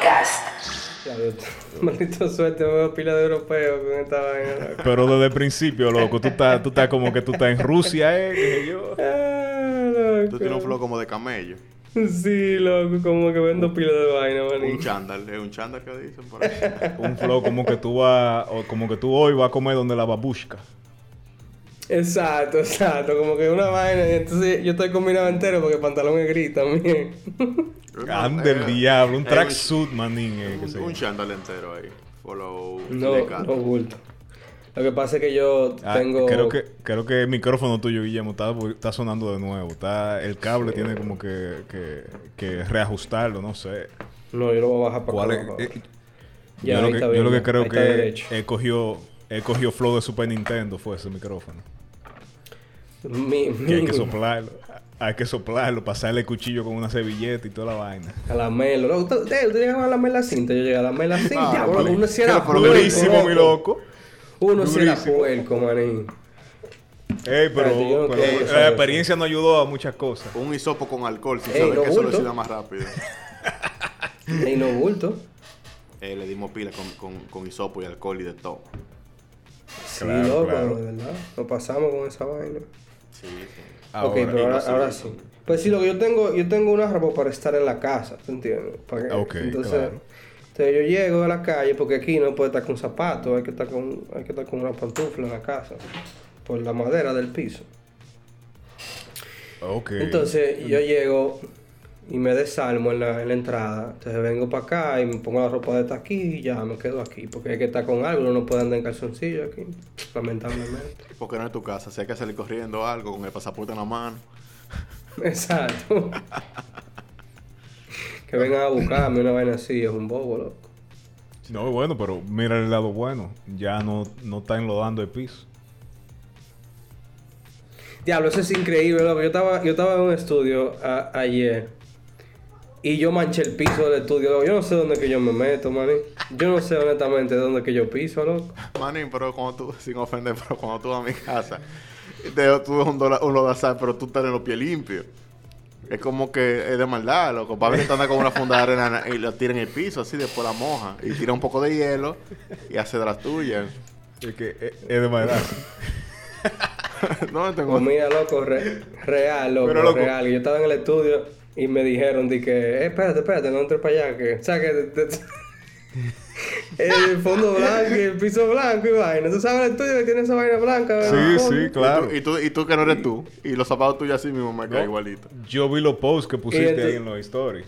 Podcast. Maldito suerte, me veo pila de europeos con esta vaina. Pero desde el principio, loco, tú estás, tú estás como que tú estás en Rusia, ¿eh? sé yo. Ah, loco. Tú tienes un flow como de camello. Sí, loco, como que vendo pila de vaina, maní. Un chándal. Es un chándal que dicen por ahí. Un flow como que tú vas, o como que tú hoy vas a comer donde la babushka. Exacto, exacto, como que una vaina. y Entonces yo estoy combinado entero porque el pantalón es gris también. Ande el diablo, un tracksuit, manín, eh, Un, un chándal entero ahí. Follow. No, no bulto. Lo que pasa es que yo Ah, tengo. creo que creo que el micrófono tuyo, Guillermo, está, está sonando de nuevo. Está, el cable tiene como que, que, que reajustarlo, no sé. No, yo lo voy a bajar para ¿Cuál acá. es? Eh. Ya, yo, lo que, yo lo que creo que él cogió, él cogió flow de Super Nintendo fue ese micrófono. Mi, Que hay que soplarlo. Hay que soplarlo, pasarle el cuchillo con una servilleta y toda la vaina. A la melo. Loco, ¿Usted, usted, usted llegaba a la mela cinta? Yo llegué a la mela cinta. Ah, Bueno, duri- uno sí era puerco, Durísimo, mi loco. Uno sí era puerco, manín. Ey, pero, no pero la experiencia nos ayudó a muchas cosas. Un hisopo con alcohol. Si Ey, sabes no que eso lo más rápido. Ey, no bulto. Eh, le dimos pila con, con, con hisopo y alcohol y de todo. Sí, Claro, loco, claro. de verdad. Nos pasamos con esa vaina. Sí, sí. ok, pero ahora, ahora sí. Pues sí, lo que yo tengo, yo tengo una ropa para estar en la casa, ¿te entiendes? Para que- Ok, entonces, claro. entonces yo llego a la calle porque aquí no puede estar con zapatos, hay que estar con, hay que estar con una pantufla en la casa, por la madera del piso. Ok. Entonces yo llego y me desalmo en la, en la entrada. Entonces vengo para acá y me pongo la ropa de esta aquí y ya me quedo aquí. Porque hay que estar con algo, uno no puede andar en calzoncillo aquí, lamentablemente. Porque no es tu casa. Si hay que salir corriendo algo con el pasaporte en la mano. Exacto. que vengan a buscarme una vaina así, es un bobo, loco. No, bueno, pero mira el lado bueno. Ya no, no está enlodando el piso. Diablo, eso es increíble, loco. Yo estaba, yo estaba en un estudio a- ayer y yo manché el piso del estudio, loco. Yo no sé dónde que yo me meto, man. Yo no sé honestamente dónde que yo piso, loco. Manín, pero cuando tú, sin ofender, pero cuando tú vas a mi casa, te, tú ves un, dola- un lodazal, pero tú estás en los pies limpios. Es como que es de maldad, loco. Para ver que anda con una funda de arena y la tira en el piso, así, después la moja. Y tira un poco de hielo y hace de las tuyas. Es que es, es de maldad. no, tengo... Pues mira, loco, re- real, loco, Pero, loco. real. Yo estaba en el estudio y me dijeron, di que, eh, espérate, espérate, no entres para allá, que, o sea, que te- te- el fondo blanco y el piso blanco y vaina. ¿Tú sabes el estudio que tiene esa vaina blanca? Sí, ¿verdad? sí, claro. Y tú, y tú que no eres tú. Y los zapatos tuyos así mismo me caen igualito. Yo vi los posts que pusiste entonces- ahí en los stories.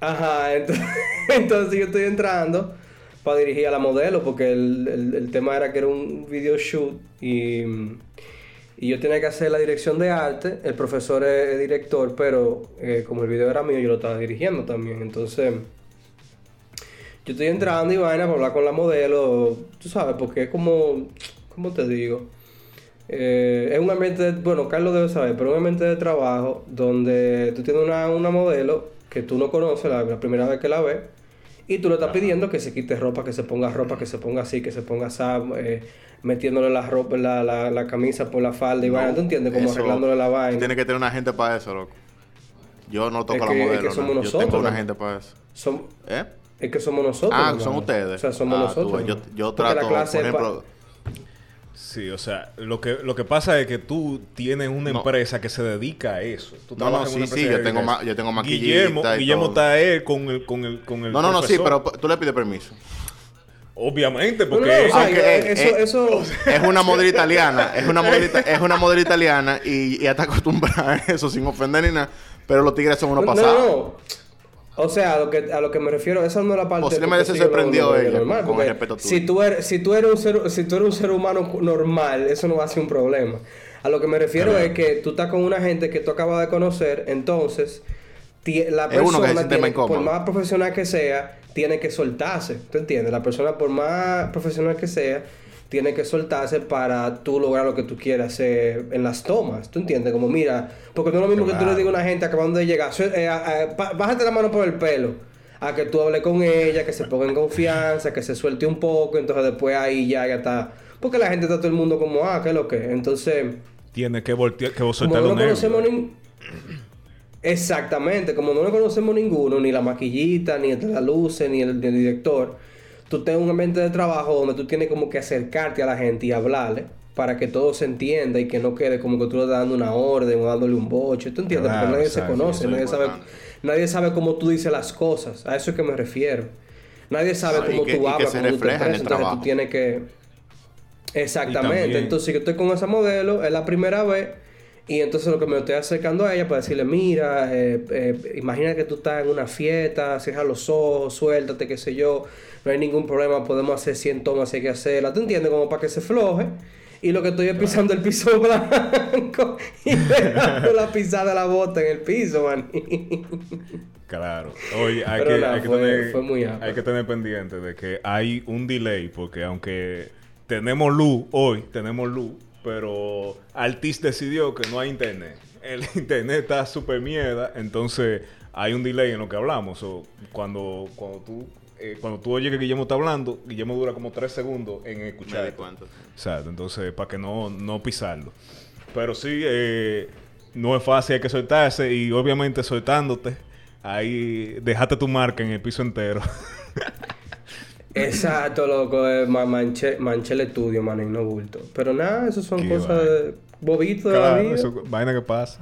Ajá, entonces, entonces yo estoy entrando para dirigir a la modelo porque el, el- el tema era que era un video shoot y, y yo tenía que hacer la dirección de arte. El profesor es, director, pero eh, como el video era mío, yo lo estaba dirigiendo también. Entonces, yo estoy entrando y vaina para hablar con la modelo, tú sabes, porque es como, ¿cómo te digo? Eh, es un ambiente, de- bueno, Carlos debe saber, pero es un ambiente de trabajo donde tú tienes una, una modelo que tú no conoces la, la primera vez que la ves y tú le estás pidiendo que se quite ropa, que se ponga ropa, que se ponga así, que se ponga así, eh, metiéndole la ropa, la, la, la camisa por la falda y vaina, ¿tú entiendes? Como Eso- arreglándole la vaina. Tienes que tener una gente para eso, loco. Yo no toco Es la que- es modelo. que ¿no? somos Yo nosotros, tengo una ¿no? gente para eso. Som- ¿Eh? es que somos nosotros. Ah, son ustedes. O sea, somos Ah, nosotros. tú yo- yo la trato, clase por ejemplo, Sí, o sea, lo que, lo que pasa es que tú tienes una No. empresa que se dedica a eso. Tú No, no, sí, sí, yo tengo ma- yo tengo maquillista Guillermo, y Guillermo todo. está él con el, con el, con el No, no, no, sí, pero tú le pides permiso. Obviamente, No, no, porque... o sea, Aunque, eh, eh, eso, eh, eso, Es una modelo italiana, es una ita- es una modelo italiana y, y está acostumbrada a eso sin ofender ni nada. Pero los tigres son unos No, pasados. no, no. O sea, a lo que, a lo que me refiero, esa no es la parte... Posiblemente se sorprendió ella normal, con el respeto tuyo. Si tú, eres, si, tú eres un ser, si tú eres un ser humano normal, eso no va a ser un problema. A lo que me refiero Claro. es que tú estás con una gente que tú acabas de conocer, entonces la Es uno que persona, siente más tiene- por más profesional que sea, tiene que soltarse. ¿Tú entiendes? La persona, por más profesional que sea, tiene que soltarse para tú lograr lo que tú quieras hacer en las tomas. ¿Tú entiendes? Como mira, porque no es lo mismo que tú le digas a una gente acabando de llegar, "Su- eh, a- a- pa- bájate la mano por el pelo. A que tú hables con ella, que se ponga en confianza, que se suelte un poco, entonces después ahí ya, ya está. Porque la gente está todo el mundo como, ah, ¿qué es lo que? Entonces, Tienes que voltear, que vos soltar no conocemos ni... Exactamente, como no lo conocemos ninguno, ni la maquillita, ni el de la luces, ni el, ni el director, tú tienes un ambiente de trabajo donde tú tienes como que acercarte a la gente y hablarle para que todo se entienda y que no quede como que tú le estás dando una orden o dándole un boche. ¿Tú entiendes? Claro, Porque nadie se conoce, nadie sabe, nadie sabe cómo tú dices las cosas. A eso es que me refiero. Nadie sabe Ah, cómo que- tú hablas, cómo tú te en expresas. Entonces trabajo. tú tienes que... Exactamente. Entonces yo estoy con esa modelo, es la primera vez. Y entonces lo que me estoy acercando a ella para decirle, mira, eh, eh, imagina que tú estás en una fiesta, cierra los ojos, suéltate, qué sé yo, no hay ningún problema, podemos hacer 100 tomas si hay que hacerla, ¿tú entiendes? Como para que se floje. Y lo que estoy es pisando el piso blanco y dejando la pisada de la bota en el piso, man. Claro. Oye, hay, Pero que, nada, hay, que fue- tener, fue muy apto. hay que tener pendiente de que hay un delay, porque aunque tenemos luz hoy, tenemos luz, pero Altis decidió que no hay internet. El internet está súper mierda, entonces hay un delay en lo que hablamos. O cuando, cuando tú eh, cuando tú oyes que Guillermo está hablando, Guillermo dura como tres segundos en escuchar. di cuenta. Exacto, entonces para que no, no pisarlo. Pero sí, eh, no es fácil, hay que soltarse y obviamente soltándote, ahí dejaste tu marca en el piso entero. Exacto, loco, eh, ma- manché, manché el estudio, man, y no bulto. Pero nada, eso son Qué cosas de bobitos de la vida. eso, vaina que pasa.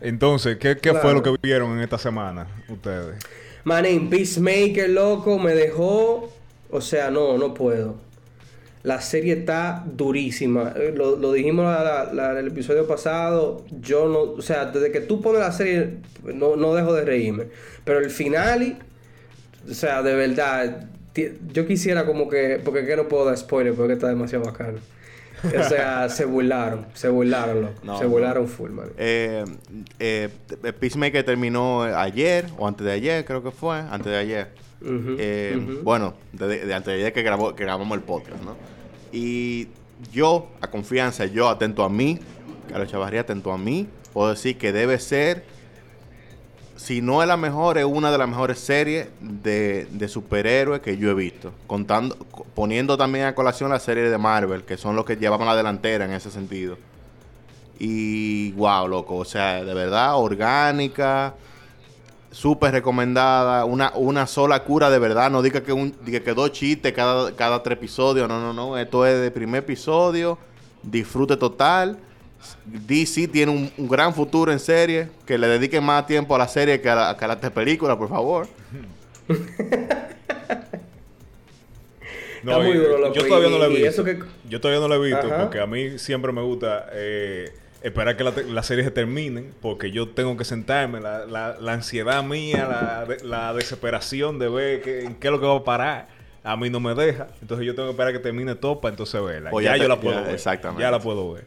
Entonces, ¿qué, qué fue lo que vieron en esta semana ustedes? Manín, Peacemaker, loco, me dejó. O sea, no, no puedo. La serie está durísima. Eh, Lo, lo dijimos la- la- el episodio pasado. Yo no. O sea, desde que tú pones la serie, no, no dejo de reírme. Pero el final. O sea, de verdad. Yo quisiera como que. Porque que no puedo dar spoiler porque está demasiado bacano. O sea, se burlaron. Se burlaron, loco. No, se no. burlaron full, man. Eh, eh, Peacemaker terminó ayer, o antes de ayer, creo que fue, antes de ayer. Eh. Bueno, de, de antes de ayer que, grabó, que grabamos el podcast, ¿no? Y yo, a confianza, yo atento a mí, Carlos Chavarría atento a mí, puedo decir que debe ser, si no es la mejor, es una de las mejores series de, de superhéroes que yo he visto. Contando, co- poniendo también a colación la serie de Marvel, que son los que llevaban la delantera en ese sentido. Y wow, loco, o sea, de verdad, orgánica, súper recomendada, una, una sola cura de verdad, no diga que, un, diga que dos chistes cada, cada tres episodios, no, no, no, esto es de primer episodio, disfrute total. DC tiene un, un gran futuro en serie, que le dediquen más tiempo a la serie que a, la, que a las películas, por favor. Está muy duro, yo todavía no lo he visto. eso que- Yo todavía no lo he visto Ajá. porque a mí siempre me gusta eh, esperar que la las series se terminen porque yo tengo que sentarme, la, la- la ansiedad mía, la, de- la desesperación de ver qué, en qué es lo que va a parar. A mí no me deja. Entonces yo tengo que esperar que termine todo para entonces verla. O ya, ya yo la puedo ya, ver. exactamente. Ya la puedo ver.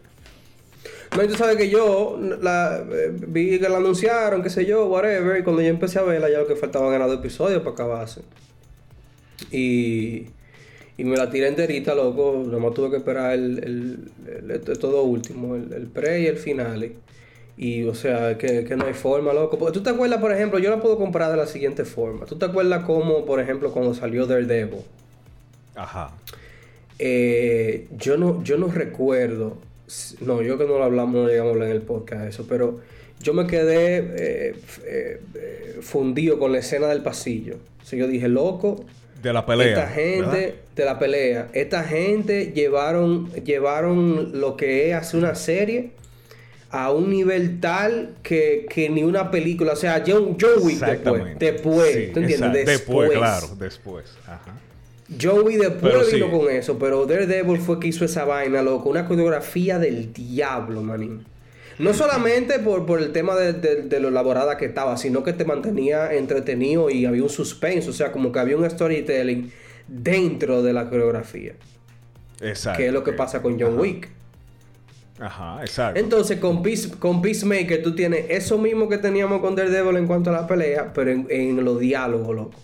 No, y tú sabes que yo la, eh, vi que la anunciaron, qué sé yo, whatever, y cuando yo empecé a verla ya lo que faltaban eran dos episodios para acabarse. Y, y me la tiré enterita, loco, nomás tuve que esperar el, el, el- el- todo último, el, pre y el final. Y, o sea, que, que no hay forma, loco. Tú te acuerdas, por ejemplo, yo la puedo comprar de la siguiente forma. ¿Tú te acuerdas como, por ejemplo, cuando salió Daredevil? Ajá. Eh, yo no, yo no recuerdo. No, yo que no lo hablamos, no llegamos a hablar en el podcast eso, pero yo me quedé eh, eh, eh, fundido con la escena del pasillo. O sea, yo dije, loco, De la pelea. esta gente ¿verdad? de la pelea, esta gente llevaron, llevaron lo que es hacer una serie a un nivel tal que, que ni una película, o sea, John, John Wick después, después, Sí, ¿tú entiendes? exacto. Después, claro, después. Ajá. Wick después Pero sí. vino con eso, pero Daredevil fue que hizo esa vaina, loco. Una coreografía del diablo, manín. No solamente por, por el tema de, de- de lo elaborada que estaba, sino que te mantenía entretenido y había un suspense, o sea, como que había un storytelling dentro de la coreografía, Exacto. que es lo que pasa con John Ajá. Wick. Ajá, exacto. Entonces, con, Peace- con Peacemaker tú tienes eso mismo que teníamos con Daredevil en cuanto a la pelea, pero en, en los diálogos, loco.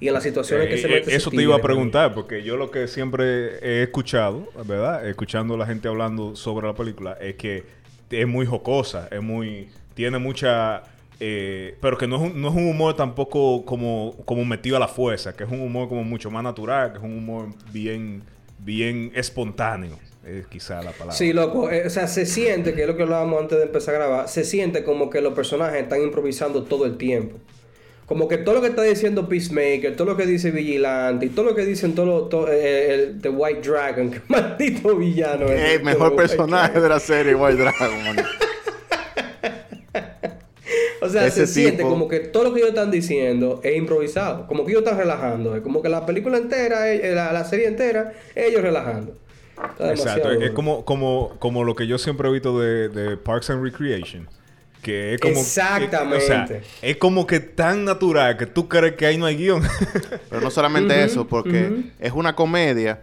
Y en las situaciones que Eh, se eh, mete Eso te iba a preguntar, porque yo lo que siempre he escuchado, ¿verdad? Escuchando a la gente hablando sobre la película, es que es muy jocosa, es muy. tiene mucha. eh, pero que no es, un, no es un humor tampoco como, como metido a la fuerza, que es un humor como mucho más natural, que es un humor bien, bien espontáneo. Es quizá la palabra. Sí, loco. eh, o sea, se siente, que es lo que hablábamos antes de empezar a grabar, se siente como que los personajes están improvisando todo el tiempo. Como que todo lo que está diciendo Peacemaker, todo lo que dice Vigilante, y todo lo que dicen todo, lo- todo, eh, el, The White Dragon, que maldito villano es. El mejor personaje de la serie White Dragon, man. O sea, Ese se siente como que todo lo que ellos están diciendo es improvisado. Como que ellos están relajando. Es como que la película entera, eh, la, la serie entera, ellos relajando. Está Exacto, es, como, como, como lo que yo siempre he visto de, de Parks and Recreation. Que es como. Exactamente. que- o sea, es como que tan natural que tú crees que ahí no hay guion. Pero no solamente eso, porque es una comedia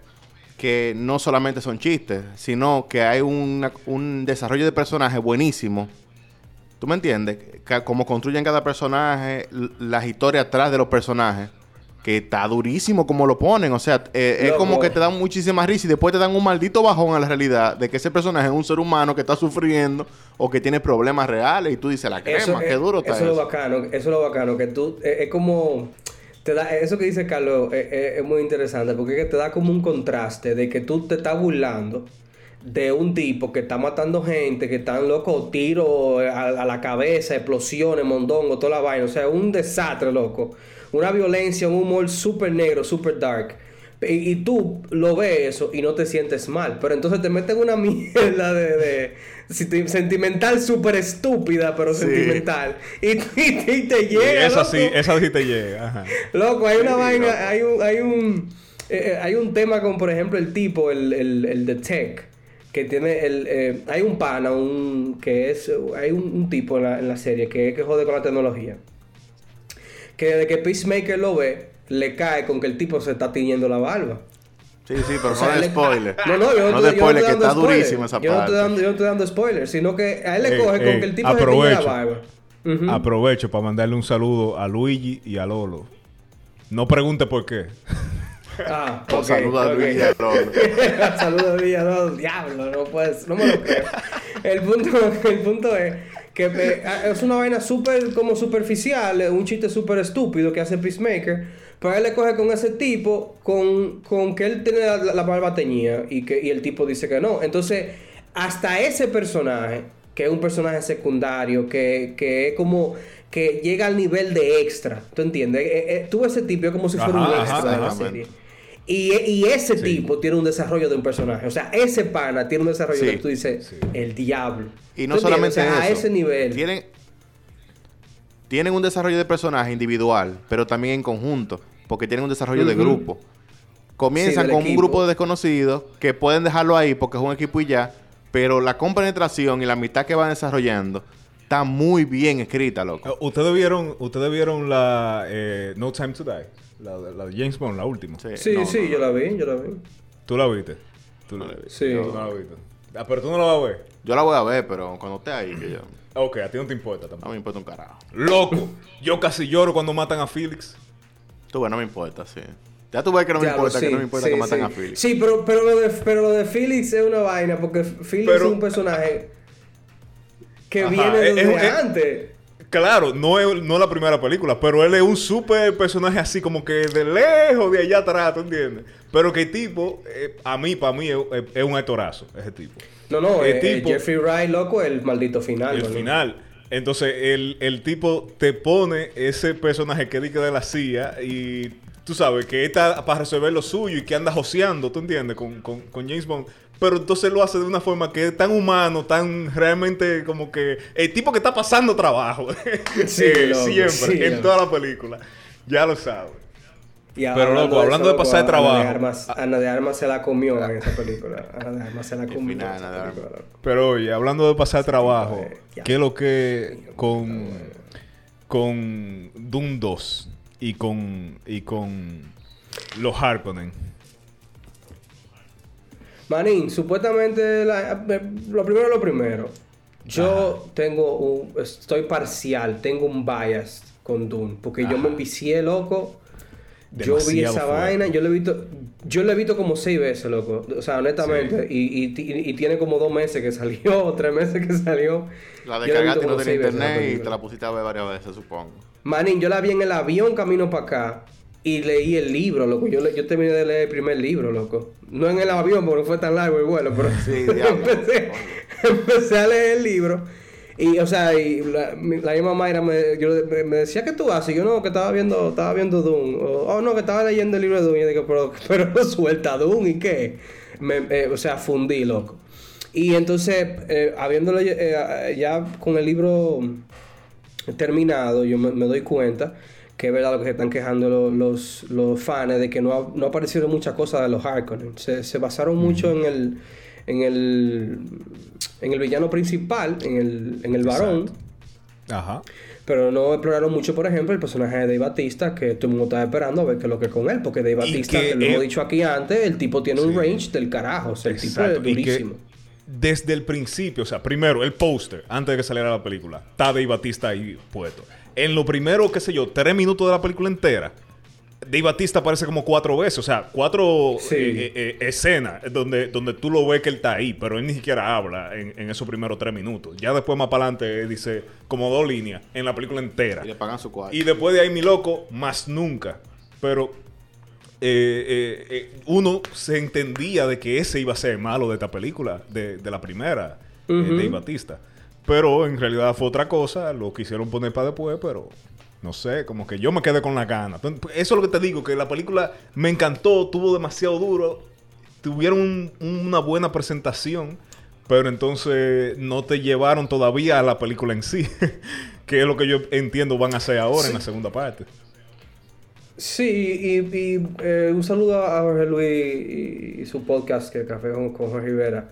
que no solamente son chistes, sino que hay una- un desarrollo de personaje buenísimo. ¿Tú me entiendes? Como construyen cada personaje, las historias atrás de los personajes, que está durísimo como lo ponen. O sea, eh, es como que te dan muchísima risa y después te dan un maldito bajón a la realidad de que ese personaje es un ser humano que está sufriendo o que tiene problemas reales y tú dices, la crema, Eso, qué es- duro está eso es lo eso. bacano, eso es lo bacano, que tú, eh, es como, te da, eso que dice Carlos eh, es muy interesante, porque te da como un contraste de que tú te estás burlando de un tipo que está matando gente, que están locos, tiros a, a la cabeza, explosiones, mondongo, toda la vaina, o sea, un desastre, loco, una violencia, un humor súper negro, súper dark. Y, y tú lo ves eso y no te sientes mal. Pero entonces te meten una mierda de, de senti- sentimental súper estúpida, pero Sí. sentimental. Y, y- y te llega. esa loco. sí, esa sí te llega. Ajá. Loco, hay una Sí, vaina, loco. hay un, hay un, eh, eh, hay un tema como por ejemplo el tipo, el, el, el de tech, que tiene el, eh, hay un pana, un, que es, hay un, un tipo en la, en la serie que, que jode con la tecnología. Que desde que Peacemaker lo ve, le cae con que el tipo se está tiñendo la barba. Sí, sí, pero O sea, no de le- spoiler. No, no, yo no, no estoy- de yo no spoiler, estoy que dando está spoiler. durísima esa yo no, parte. estoy dando, yo no estoy dando spoilers, sino que a él le Ey, coge con que el tipo se tiñe la aprovecho. barba. Ujú. Aprovecho para mandarle un saludo a Luigi y a Lolo. No pregunte por qué. Ah, Un ok, saludo a. Luis y a Lolo. Saludos a Luis, no, diablo, no puedes, no me lo creo. El punto, el punto es que eh, es una vaina súper como superficial, un chiste súper estúpido que hace Peacemaker, pero él le coge con ese tipo, con, con que él tiene la, la barba teñida y, que, y el tipo dice que no. Entonces, hasta ese personaje, que es un personaje secundario, que, que es como que llega al nivel de extra, ¿tú entiendes? Eh, eh, tú ese tipo es como si fuera un extra ajá, de la serie. Y, y ese Sí. tipo tiene un desarrollo de un personaje. O sea, ese pana tiene un desarrollo Sí. que tú dices, Sí. el diablo. Y no solamente O sea, eso. a ese nivel. Tienen, tienen un desarrollo de personaje individual, pero también en conjunto, porque tienen un desarrollo de grupo. Comienzan con un grupo de desconocidos que pueden dejarlo ahí porque es un equipo y ya, pero la compenetración y la amistad que van desarrollando está muy bien escrita, loco. Eh, ¿Ustedes vieron, ustedes vieron la eh, No Time to Die? La, de- la de James Bond, la última. Sí, no, sí, no, yo no. la vi, yo la vi. ¿Tú la viste? ¿Tú No la. Sí. No la viste. Ah, pero tú no la vas a ver. Yo la voy a ver, pero cuando esté ahí, que yo. Ok, a ti no te importa No tampoco. me importa un carajo. Loco, yo casi lloro cuando matan a Felix. Tú, ves, no me importa, sí. Ya tú ves que no me importa, que sí, no me importa sí, que matan sí. a Philip. Sí, pero, pero, lo de, pero lo de Felix es una vaina, porque Felix Pero- es un personaje que Ajá, viene es- desde es- es- antes. Claro, no es, no la primera película, pero él es un super personaje así como que de lejos, de allá atrás, ¿tú entiendes? Pero que el tipo, eh, a mí, para mí, es, un actorazo, ese tipo. No, no, El eh, eh, tipo- Jeffrey Wright, loco, el maldito final. el ¿no? final. Entonces, el, el tipo te pone ese personaje que dice de la CIA y tú sabes que está para resolver lo suyo y que anda joseando, ¿tú entiendes? Con, con, con James Bond. Pero entonces lo hace de una forma que es tan humano, tan realmente como que el tipo que está pasando trabajo. Sí, Eh, loco, siempre, sí, en loco. toda la película. Ya lo sabes. Pero, loco, hablando de pasar loco, trabajo. Ana de, Armas, Ana de Armas se la comió en esa película. Ana de Armas se la comió. en esa Ana de película, loco. Pero oye, hablando de pasar trabajo, ya. ¿qué es lo que con, con Doom 2 y con, y con los Harkonnen? Manín, supuestamente, la- eh, lo primero lo primero. Yo tengo un, estoy parcial, tengo un bias con Dune, porque yo me envicié, loco. Yo vi esa fuerte. vaina, yo lo he visto, yo lo he visto como seis veces, loco. O sea, honestamente, y, y, ti- y tiene como dos meses que salió, o tres meses que salió. La descargaste y no tenía veces internet y te la pusiste a ver varias veces, supongo. Manín, yo la vi en el avión camino para acá. Y leí el libro, loco. Yo, le- yo terminé de leer el primer libro, loco. No en el avión porque no fue tan largo el vuelo, pero Sí, empecé, empecé a leer el libro. Y, o sea, y la, la misma Mayra me, yo, me, me decía, ¿qué tú haces? Y yo, no, que estaba viendo, estaba viendo Doom. O, oh, no, que estaba leyendo el libro de Doom. Y yo digo, pero, pero suelta Doom, ¿y qué? Me, eh, o sea, fundí, loco. Y entonces, eh, habiéndolo eh, ya con el libro terminado, yo me, me doy cuenta que es verdad lo que se están quejando lo- los, los fans de que no, ha- no aparecieron muchas cosas de los Harkonnen. Se, se basaron mucho en el, en el en el villano principal, en el, en el varón. Ajá. Pero no exploraron mucho, por ejemplo, el personaje de Dave Batista, que todo el mundo estaba esperando a ver qué es lo que es con él. Porque Dave Batista, que que lo hemos él- dicho aquí antes, el tipo tiene un range del carajo. O sea, el tipo es Exacto. Y que durísimo. Desde el principio, o sea, primero el póster, antes de que saliera la película, está Dave Batista ahí puesto. En lo primero, qué sé yo, tres minutos de la película entera, Dave Batista aparece como cuatro veces, o sea, cuatro Sí. eh, eh, eh, escenas donde, donde tú lo ves que él está ahí, pero él ni siquiera habla en, en esos primeros tres minutos. Ya después, más para adelante, eh, dice como dos líneas en la película entera. Y le pagan su cuarto. Y después de ahí, mi loco, más nunca. Pero eh, eh, eh, uno se entendía de que ese iba a ser malo de esta película, de, de la primera, eh. Dave Batista. Pero en realidad fue otra cosa, lo quisieron poner para después, pero no sé, como que yo me quedé con las ganas. Entonces, Eso es lo que te digo, que la película me encantó, tuvo demasiado duro, tuvieron un- una buena presentación, pero entonces no te llevaron todavía a la película en sí, que es lo que yo entiendo van a hacer ahora en la segunda parte. Sí, y, y, eh, un saludo a Jorge Luis y, y su podcast, que Café con, con Jorge Rivera,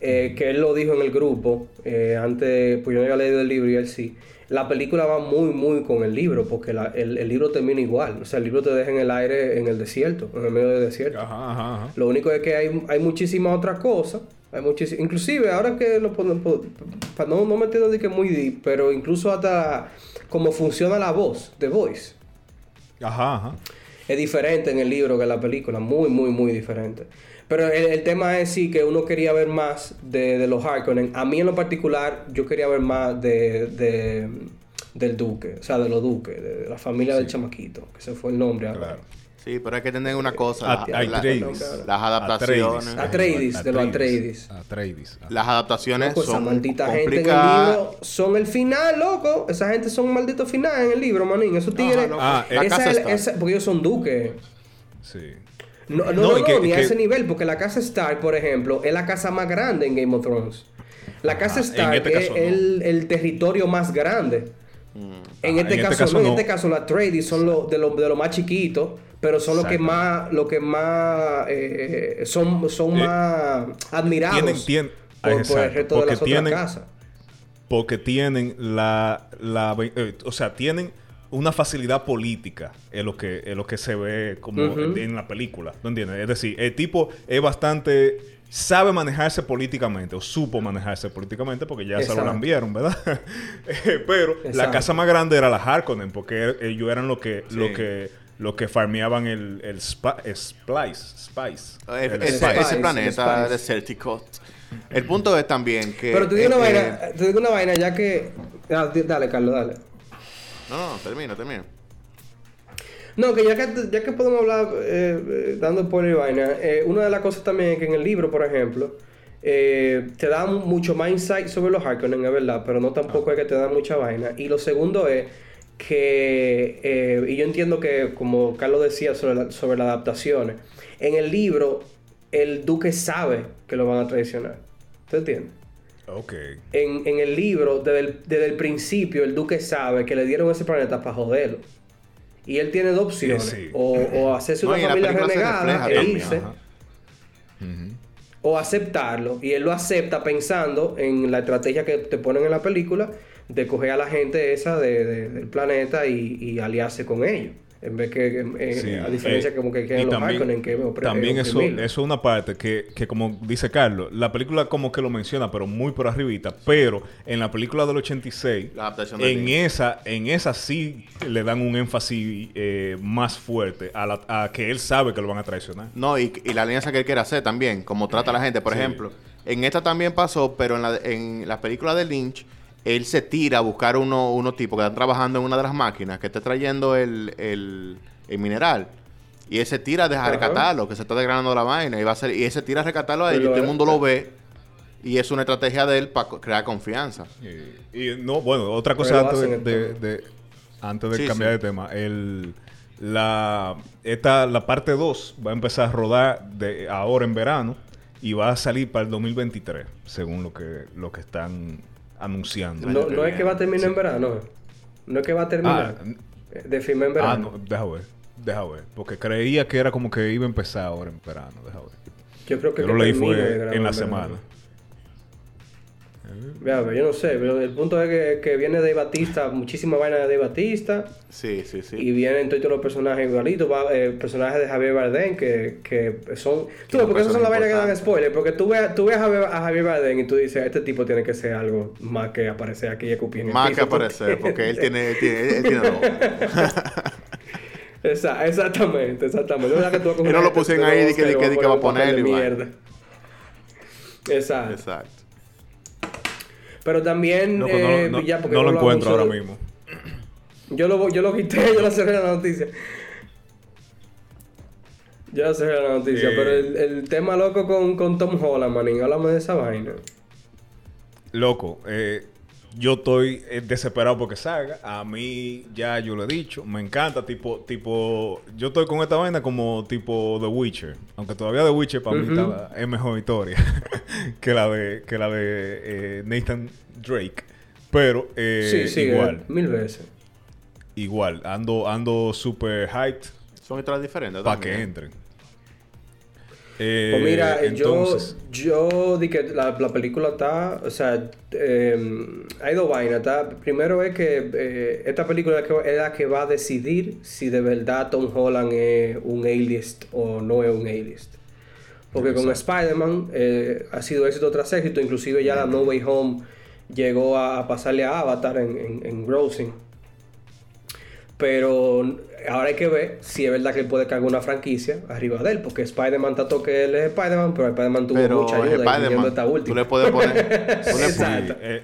eh, que él lo dijo en el grupo, eh, antes, pues yo no había leído el libro y él sí. La película va muy, muy con el libro, porque la- el, el libro termina igual. O sea, el libro te deja en el aire, en el desierto, en el medio del desierto. Ajá, ajá, ajá. Lo único es que hay, hay muchísimas otras cosas. Hay muchísimas, inclusive ahora que lo ponen, po- pa- no, no me entiendo de que muy deep, pero incluso hasta cómo funciona la voz, The Voice. Ajá, ajá. Es diferente en el libro que en la película, muy, muy, muy diferente. Pero el, el tema es sí que uno quería ver más de, de los Harkonnen. A mí en lo particular, yo quería ver más de, de- del duque, o sea, de los duques, de, la familia del chamaquito, que se fue el nombre. Claro. Sí, pero hay que tener una cosa. La- la- Atreides. las adaptaciones. Atreides, de los Atreides. Las adaptaciones Loco, esa son maldita gente en el complicadas. libro son el final, loco. Esa gente son un maldito final en el libro, manín. Esos tigres. Ah, La esa casa es- está. esa- porque ellos son duques. Sí. No, no, No, no, y que- no, ni a ese nivel, porque la casa Stark, por ejemplo, es la casa más grande en Game of Thrones. La casa en Stark este es caso no. el, el territorio más grande. En, Ah, este en este caso, caso no, en este caso, los Atreides son los de los de los más chiquitos, pero son los que Exacto. más, lo que más eh, son, son Eh, más admirados tienen- tienen- por, por el exacto, resto de las tienen- otras casas. Porque tienen la... la eh, o sea, tienen una facilidad política en lo que, en lo que se ve como en, en la película. ¿No entiendes? Es decir, el tipo es bastante... Sabe manejarse políticamente, o supo manejarse políticamente, porque ya se Exacto. lo lambieron, ¿verdad? Eh, Pero la Exacto. casa más grande era la Harkonnen, porque ellos eran lo que, Sí. lo que, lo que farmeaban el, el spa- Splice. Spice. Eh, El Ese, Spice, ese planeta Spice. desértico. El punto es también que. Pero te digo eh, una eh, vaina, te digo una vaina, ya que. ah, dale, Carlos, dale. No, no, termina, termina. No, que ya que, ya que podemos hablar eh, eh, dando spoiler y vaina, eh, una de las cosas también es que en el libro, por ejemplo, eh, te dan mucho más insight sobre los Harkonnen, es verdad, pero no tampoco es que te dan mucha vaina. Y lo segundo es que, eh, y yo entiendo que, como Carlos decía sobre, la- sobre las adaptaciones, en el libro el duque sabe que lo van a traicionar. ¿Te entiendes? Ok. En, en el libro, desde el, desde el principio, el duque sabe que le dieron ese planeta para joderlo. Y él tiene dos opciones. Sí, sí. O, o hacerse No, una familia renegada e irse. O aceptarlo. Y él lo acepta pensando en la estrategia que te ponen en la película de coger a la gente esa de- de- del planeta y, y aliarse con ellos. En vez que, eh, Sí, a diferencia eh, como que quedan los también- Harkonnen que También eso, oprimirlo. eso es una parte que, que, como dice Carlos, la película como que lo menciona, pero muy por arribita. Pero en la película del 86, La adaptación de en esa, en esa sí le dan un énfasis eh, más fuerte a, la- a que él sabe que lo van a traicionar. No, y, y la alianza que él quiere hacer también, como trata a la gente. Por Sí. ejemplo, en esta también pasó, pero en la, en la película de Lynch, él se tira a buscar uno, unos tipos que están trabajando en una de las máquinas, que está trayendo el, el, el mineral. Y ese tira deja Ajá. rescatarlo, que se está desgranando la vaina. Y, va a ser, y ese tira a rescatarlo a ellos. Pero Todo el mundo lo ve. Y es una estrategia de él para crear confianza. Y, y no, bueno, otra cosa antes de, antes de Sí, cambiar sí. de tema, el la esta la parte 2 va a empezar a rodar de ahora en verano y va a salir para el 2023, según lo que lo que están anunciando. No, no es que va a terminar en verano. No es que va a terminar. Ah, de filmar en Ah, verano. no, deja ver. Deja ver, porque creía que era como que iba a empezar ahora en verano, deja ver. Yo creo que Yo que lo leí fue en la semana. Pero yo no sé, pero el punto es que, que viene Dave Batista, muchísima vaina de Batista, Sí, sí, sí. y vienen todos los personajes igualitos, va, eh, personajes de Javier Bardem que, que son... Tú, no, porque esas son las vainas que dan spoiler, porque tú ves, tú ves a, Javier, a Javier Bardem y tú dices, este tipo tiene que ser algo más que aparecer aquí y escupir el Más que aparecer, porque él tiene, él tiene, él tiene exactamente, exactamente. No que tú Y no lo este pusieron de ahí, que- y que- di que va a de vaina. mierda. Exacto. Exacto. Pero también... Loco, eh, no- ya, porque no lo encuentro ahora mismo. Yo lo, yo lo quité, yo lo cerré la noticia. Yo lo cerré la noticia, Eh. pero el, el tema loco con, con Tom Holland, manín, háblame de esa vaina. Loco, eh, yo estoy eh, desesperado porque salga. A mí, ya yo lo he dicho, me encanta, tipo, tipo, yo estoy con esta vaina como tipo The Witcher. Aunque todavía The Witcher para mí es mejor historia que la de, que la de eh, Nathan Drake. Pero eh, sí, sí, igual, eh, mil veces. igual, ando, ando super hyped Son historias diferentes. para que entren. Eh, Pues mira, entonces, yo, yo di que la, la película está, o sea, eh, hay dos vainas. Está, primero es que eh, esta película es, la que va a decidir si de verdad Tom Holland es un A-list o no es un A-list. Porque con Spider-Man eh, ha sido éxito tras éxito, inclusive ya la No Way Home llegó a, a pasarle a Avatar en, en, en grossing. Pero ahora hay que ver si es verdad que él puede cargar una franquicia arriba de él, porque Spider-Man tanto que él es Spider-Man, pero Spider-man tuvo Pero mucha ayuda esta Tú última. le puedes poner, tú le, Exacto. eh,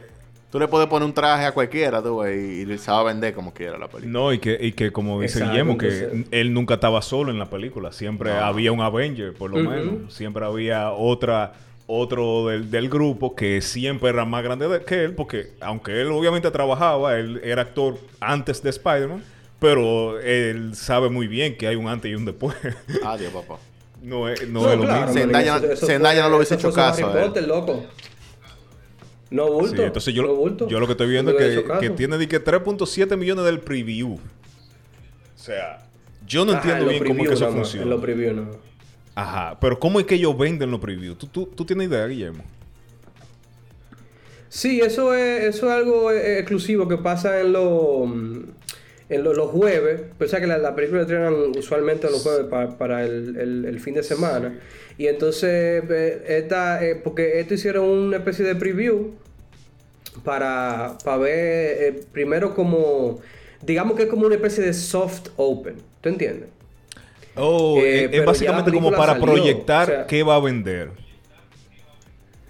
tú le puedes poner un traje a cualquiera, tú, güey, y se va a vender como quiera la película. No, y que, y que como dice Exacto, Guillermo, que él nunca estaba solo en la película. Siempre No. había un Avenger, por lo menos. Siempre había otra otro del, del grupo que siempre era más grande de- que él, porque aunque él obviamente trabajaba, él era actor antes de Spider-Man, pero él sabe muy bien que hay un antes y un después. Adiós, papá. no es, no No, es lo mismo. Zendaya no- lo hubiese hecho caso. Potter, loco. No bulto. Sí, entonces yo, no lo- bulto. yo lo que estoy viendo No es que, que tiene de que 3.7 millones del preview. O sea, yo no Ajá, entiendo en bien cómo es que eso funciona. En lo preview, no. Ajá, pero ¿cómo es que ellos venden los previews? ¿Tú, tú, tú tienes idea, Guillermo? Sí, eso es, eso es algo eh, exclusivo que pasa en, los en lo- los jueves. Pues, o sea que la, la película la estrenan usualmente los jueves pa- para el, el- el fin de semana. Y entonces, eh, esta, eh, porque esto hicieron una especie de preview para, para ver eh, primero como, digamos que es como una especie de soft open. ¿Tú entiendes? Oh, Eh, es- básicamente como para salió, proyectar o sea- qué va a vender.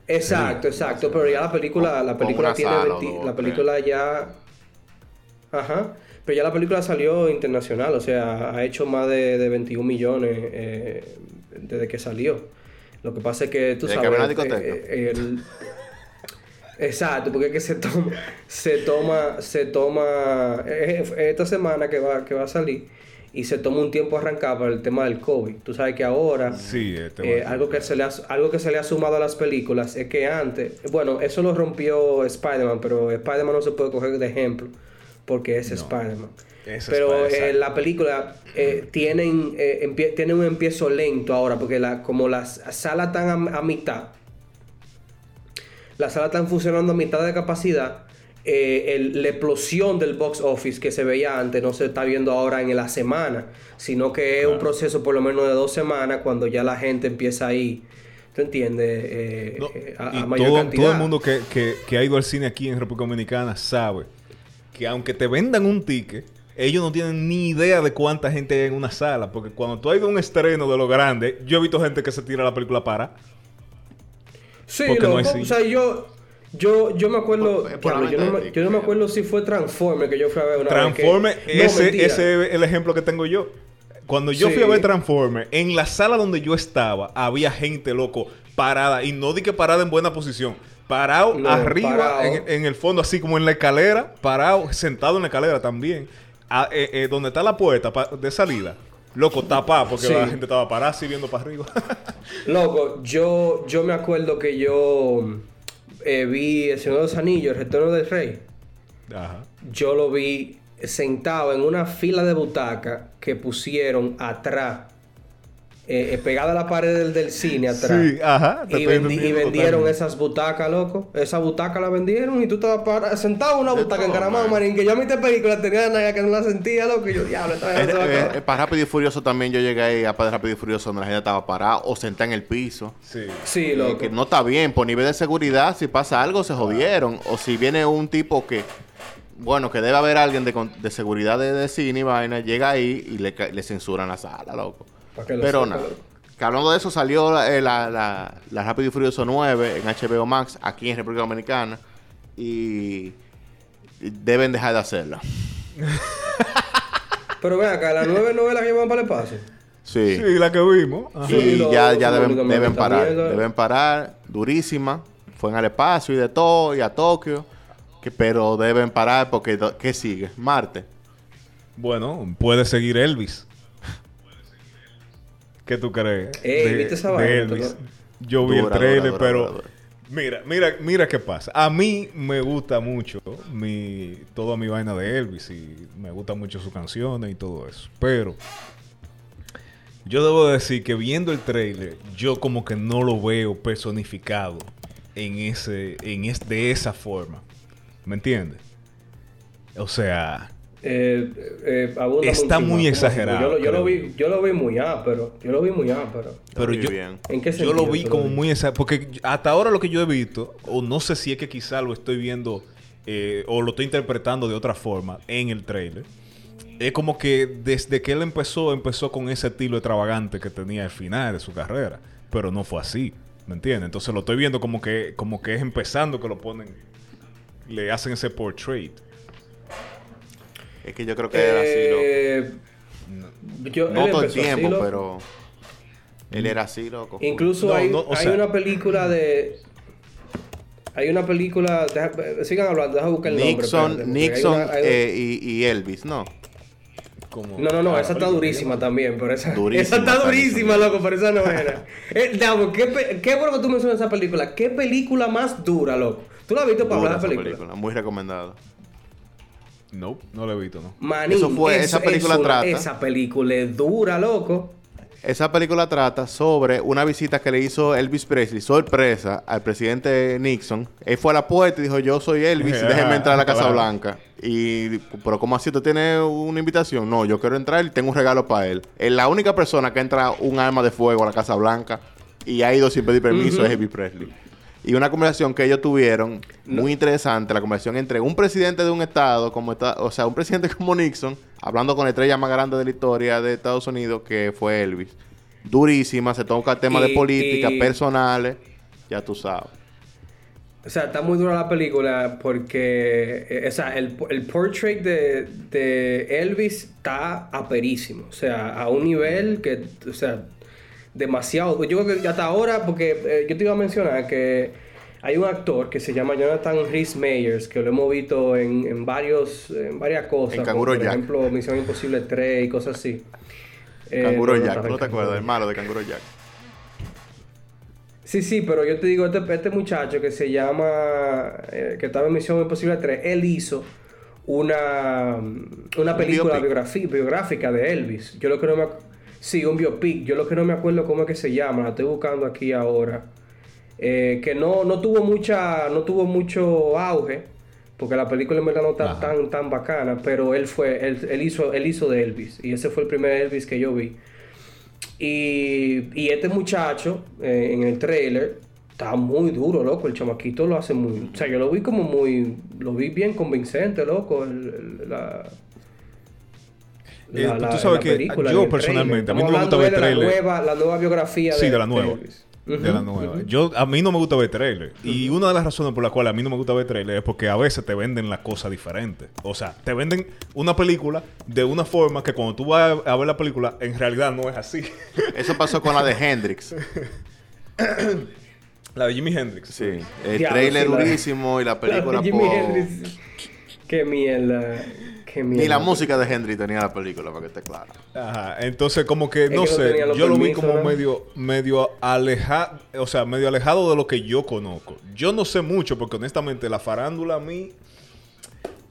Exacto, exacto, pero ya la película, la película tiene sala o 20 dos, la película ya Ajá, pero ya la película salió internacional, o sea, ha hecho más de, de 21 millones eh, desde que salió. Lo que pasa es que tú que sabes discoteca. eh, eh, el- Exacto, porque es que se toma se toma se toma esta semana que va que va a salir y se toma un tiempo arrancar por el tema del COVID. Tú sabes que ahora Sí, eh, algo, que se le ha, algo que se le ha sumado a las películas es que antes, bueno, eso lo rompió Spider-Man, pero Spider-Man no se puede coger de ejemplo porque es No. Spider-Man. Pero eh, la película eh, tienen, eh, tiene un empiezo lento ahora porque la, como las salas están a, a mitad, las salas están funcionando a mitad de capacidad. el- la explosión del box office que se veía antes no se está viendo ahora en la semana, sino que es un proceso por lo menos de dos semanas cuando ya la gente empieza ahí, ¿tú entiendes? No, a, y a mayor todo, cantidad. todo el mundo que, que- que ha ido al cine aquí en República Dominicana sabe que aunque te vendan un ticket, ellos no tienen ni idea de cuánta gente hay en una sala. Porque cuando tú has ido a un estreno de lo grande, yo he visto gente que se tira la película para. Sí, porque no loco, hay cine. o sea, yo, yo, yo me acuerdo, Por- diablo, yo, no me, yo no acuerdo si fue Transformer que yo fui a ver una Transforme, vez. que- No, ese, ese es el ejemplo que tengo yo. Cuando yo Sí. fui a ver Transformers, en la sala donde yo estaba, había gente, loco, parada. Y no di que parada en buena posición. Parado No, arriba, parado. En, en el fondo, así como en la escalera. Parado, sentado en la escalera también. A- eh, eh, donde está la puerta pa- de salida. Loco, tapado, porque Sí. la gente estaba parada así viendo para arriba. Loco, yo, yo me acuerdo que yo eh, vi El Señor de los Anillos, El Retorno del Rey. Ajá. Yo lo vi sentado en una fila de butaca que pusieron atrás, eh, eh, pegada a la pared del, del cine atrás. Sí, ajá. te Y, vendi- vendieron totalmente. esas butacas, loco. Esa butaca la vendieron y tú estabas para- sentado en una butaca todo, encaramado, man. manín. Que yo a mi película tenía la nalga que no la sentía, loco. Y yo, diablo, esta vaina Eh, eh, acabar". eh, para Rápido y Furioso también yo llegué ahí a para Rápido y Furioso donde la gente estaba parada o sentada en el piso. Sí. Sí, loco. que no está bien, por nivel de seguridad, si pasa algo se jodieron. O si viene un tipo que, bueno, que debe haber alguien de, con- de seguridad de, de cine y vaina, llega ahí y le, le censuran la sala, loco. Pa' que hablando de eso, salió la, eh, la, la- la Rápido y Furioso 9 en HBO Max, aquí en República Dominicana. Y, y deben dejar de hacerla. Pero ven acá, las nueve novelas que llevan para el espacio. Sí. Sí, la que vimos. Ajá. Y Sí, lo- ya, ya deben, deben parar. Deben parar. Durísima. Fue en el espacio y de todo. Y a Tokio. Que, pero deben parar porque... ¿Qué sigue? Marte. Bueno, puede seguir Elvis. ¿Qué tú crees? Ey, ¿viste esa vaina? Elvis. Yo vi Dura, el trailer, dura, dura, pero dura, dura. mira, mira, mira qué pasa. A mí me gusta mucho mi toda mi vaina de Elvis y me gustan mucho sus canciones y todo eso. Pero yo debo decir que viendo el trailer, yo como que no lo veo personificado en ese, en es, de esa forma. ¿Me entiendes? O sea, Eh, eh, Está muy exagerado, Yo, lo- yo lo creo. vi, yo lo vi muy ápero. Yo lo vi muy ápero. Pero Muy yo, bien. ¿En qué yo lo vi lo como muy esa porque hasta ahora lo que yo he visto, o no sé si es que quizá lo estoy viendo eh, o lo estoy interpretando de otra forma en el trailer, es como que desde que él empezó, empezó con ese estilo extravagante que tenía al final de su carrera, pero no fue así, ¿me entiendes? Entonces lo estoy viendo como que, como que es empezando que lo ponen, le hacen ese portrait. Es que yo creo que era así, Eh, yo- loco. No él todo el así, tiempo, pero... Él era así, loco. Incluso No, hay, no, o hay sea- una película de. Hay una película. deja- sigan hablando, deja buscar el nombre. Nixon, espérate, porque Nixon hay una- hay- eh, y, y Elvis, ¿no? Como, No, no, no, esa está durísima también, pero esa, Durísima esa está durísima, también. loco, pero esa no era. eh, Davo, ¿qué, qué bueno que tú mencionas esa película. ¿Qué película más dura, loco? ¿Tú la has visto para Dura hablar de esa la película? película, Muy recomendada. No, no lo he visto, no. Manín, Eso fue- es- esa película es una- trata- Esa película es dura, loco. Esa película trata sobre una visita que le hizo Elvis Presley, sorpresa, al presidente Nixon. Él fue a la puerta y dijo, yo soy Elvis, Ajá, déjeme entrar a la Casa claro. Blanca. Y, pero ¿cómo así? ¿Tú tienes una invitación? No, yo quiero entrar y tengo un regalo para él. Es la única persona que entra un arma de fuego a la Casa Blanca y ha ido sin pedir permiso es Elvis Presley. Y una conversación que ellos tuvieron, muy interesante, la conversación entre un presidente de un estado, como está, o sea, un presidente como Nixon, hablando con la estrella más grande de la historia de Estados Unidos, que fue Elvis. Durísima, se toca temas de Y- política, y- personales, ya tú sabes. O sea, está muy dura la película porque, eh, o sea, el, el portrait de, de Elvis está aperísimo. O sea, a un nivel que, o sea, demasiado. Yo creo que hasta ahora, porque eh, yo te iba a mencionar que hay un actor que se llama Jonathan Rhys Meyers, que lo hemos visto en, en varios, en varias cosas. En como por Jack. ejemplo, Misión Imposible 3 y cosas así. Eh, Canguro no, Jack, ¿no te acuerdas? El malo de Canguro Jack. Sí, sí, pero yo te digo, este, este muchacho que se llama, eh, que estaba en Misión Imposible 3, él hizo una, una película biografi- biográfica de Elvis. Yo lo que no me Sí, un biopic. Yo lo que no me acuerdo cómo es que se llama, la estoy buscando aquí ahora. Eh, que no, no tuvo mucha, no tuvo mucho auge, porque la película en verdad no está Ajá. tan, tan bacana, pero él fue, él, él hizo, él hizo de Elvis. Y ese fue el primer Elvis que yo vi. Y, y este muchacho eh, en el trailer está muy duro, loco. El chamaquito lo hace muy. O sea, yo lo vi como muy. Lo vi bien convincente, loco. el- el- la, Eh, tú sabes que yo personalmente, a mí no me gusta ver hablando de trailer. La nueva, la nueva biografía Sí, de la nueva. De la nueva. Yo, a mí no me gusta ver trailer. Y una de las razones por las cuales a mí no me gusta ver trailer es porque a veces te venden las cosas diferentes. O sea, te venden una película de una forma que cuando tú vas a ver la película, en realidad no es así. Eso pasó con la de Hendrix. la de Jimi Hendrix. Sí. El Diablo, trailer sí, la- durísimo y la película La de Jimi Hendrix. Qué mierda. Qué mierda. Ni la música de Hendrix tenía la película, para que esté claro. Ajá, entonces como que, Es no que no sé, yo lo vi como ¿no? medio, medio alejado, o sea, medio alejado de lo que yo conozco. Yo no sé mucho porque honestamente la farándula a mí,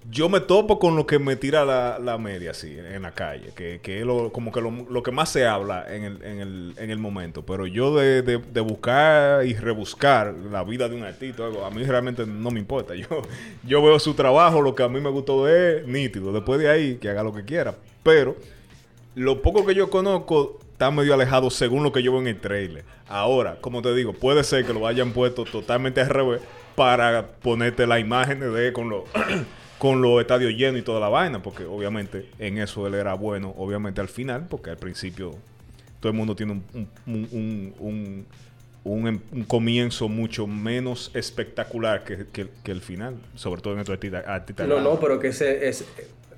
yo me topo con lo que me tira la, la media así en la calle, que, que es lo, como que lo, lo que más se habla en el, en el, en el momento. Pero yo de, de- buscar y rebuscar la vida de un artista, a mí realmente no me importa. Yo, yo veo su trabajo, lo que a mí me gustó de él, nítido. Después de ahí, que haga lo que quiera. Pero lo poco que yo conozco está medio alejado según lo que yo veo en el trailer. Ahora, como te digo, puede ser que lo hayan puesto totalmente al revés para ponerte la imagen de con los con los estadios llenos y toda la vaina, porque obviamente en eso él era bueno, obviamente al final, porque al principio todo el mundo tiene un, un, un- un- em- comienzo mucho menos espectacular que, que- que el final, sobre todo en estos artistas. No, no, pero que ese es.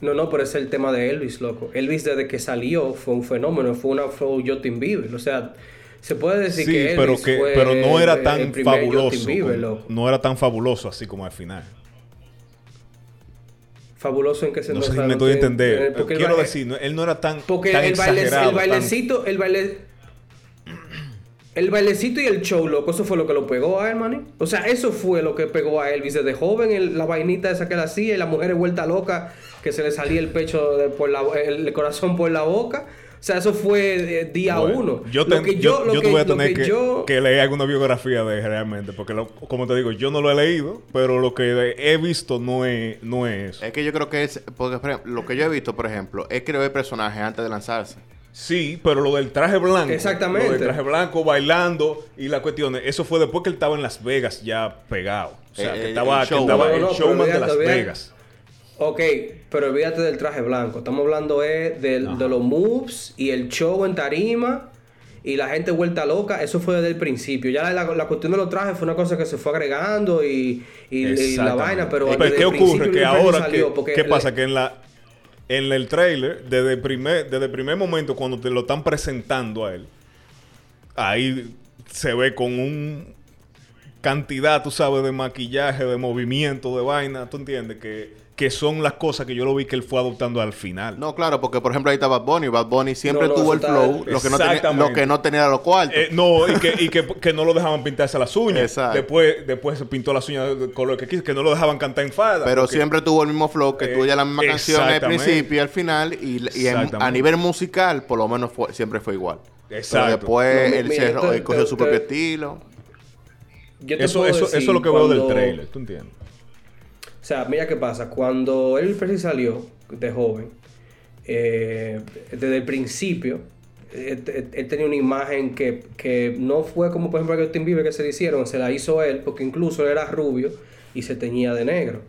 No, no, pero es el tema de Elvis, loco. Elvis desde que salió fue un fenómeno, fue una fue Justin Bieber. O sea, se puede decir Sí, que Elvis pero que fue pero no era tan fabuloso. Bieber, loco. no era tan fabuloso así como al final. Fabuloso en que se No nos sé si me sé, entender. eh, porque Quiero decir, no- él no era tan, Porque tan el, baile, exagerado. el tan- bailecito, el baile. El bailecito y el show, loco, eso fue lo que lo pegó a él, maní. O sea, eso fue lo que pegó a Elvis desde joven, el- la vainita esa que él hacía y la mujer vuelta loca que se le salía el pecho de- por la el corazón por la boca. O sea, eso fue eh, día Bueno, uno. Yo, Lo ten- que yo, lo yo que- te voy a lo tener que, yo- que leer alguna biografía de él realmente, porque lo- como te digo, yo no lo he leído, pero lo que he visto no es, no es eso. Es que yo creo que es... Porque, por ejemplo, lo que yo he visto, por ejemplo, es crear el personaje antes de lanzarse. Sí, pero lo del traje blanco. Exactamente. Lo del traje blanco bailando y las cuestiones. Eso fue después que él estaba en Las Vegas ya pegado. O sea, Eh, que eh, estaba, el que show. estaba No, no, el no, showman de Las. Vegas. Ok, pero olvídate del traje blanco. Estamos hablando eh, del- Ajá. de los moves y el show en tarima y la gente vuelta loca. Eso fue desde el principio. Ya la, la- la cuestión de los trajes fue una cosa que se fue agregando y, y- y la vaina, pero, Pero ¿qué ocurre? Que ahora, salió, ¿qué, le- pasa? Que en la en el trailer, desde el primer, desde el primer momento, cuando te lo están presentando a él, ahí se ve con un cantidad, tú sabes, de maquillaje, de movimiento, de vaina, ¿tú entiendes? Que, que son las cosas que yo lo vi que él fue adoptando al final. No, claro, porque por ejemplo ahí está Bad Bunny. Bad Bunny siempre No, no, tuvo el flow. Lo que, no tenía, lo que no tenía los cuartos. Eh, no, y, que, y que, que no lo dejaban pintarse las uñas. Exacto. Después, después se pintó las uñas de color que quiso, que no lo dejaban cantar en falda. Pero porque- siempre tuvo el mismo flow que Eh, tuya la misma canción al principio y al final. Y, y en- Exactamente. a nivel musical, por lo menos fue- siempre fue igual. Exacto. Pero después No, él, mira, se, te- él cogió te- su te- propio estilo. yo te Eso, puedo eso, decir eso es lo que veo del trailer, ¿tú entiendes? Sea, mira qué pasa. Cuando Elvis Presley salió de joven, eh, desde el principio, él, él- él tenía una imagen que, que no fue como, por ejemplo, a Justin Bieber que se le hicieron, se la hizo él, porque incluso él era rubio y se teñía de negro.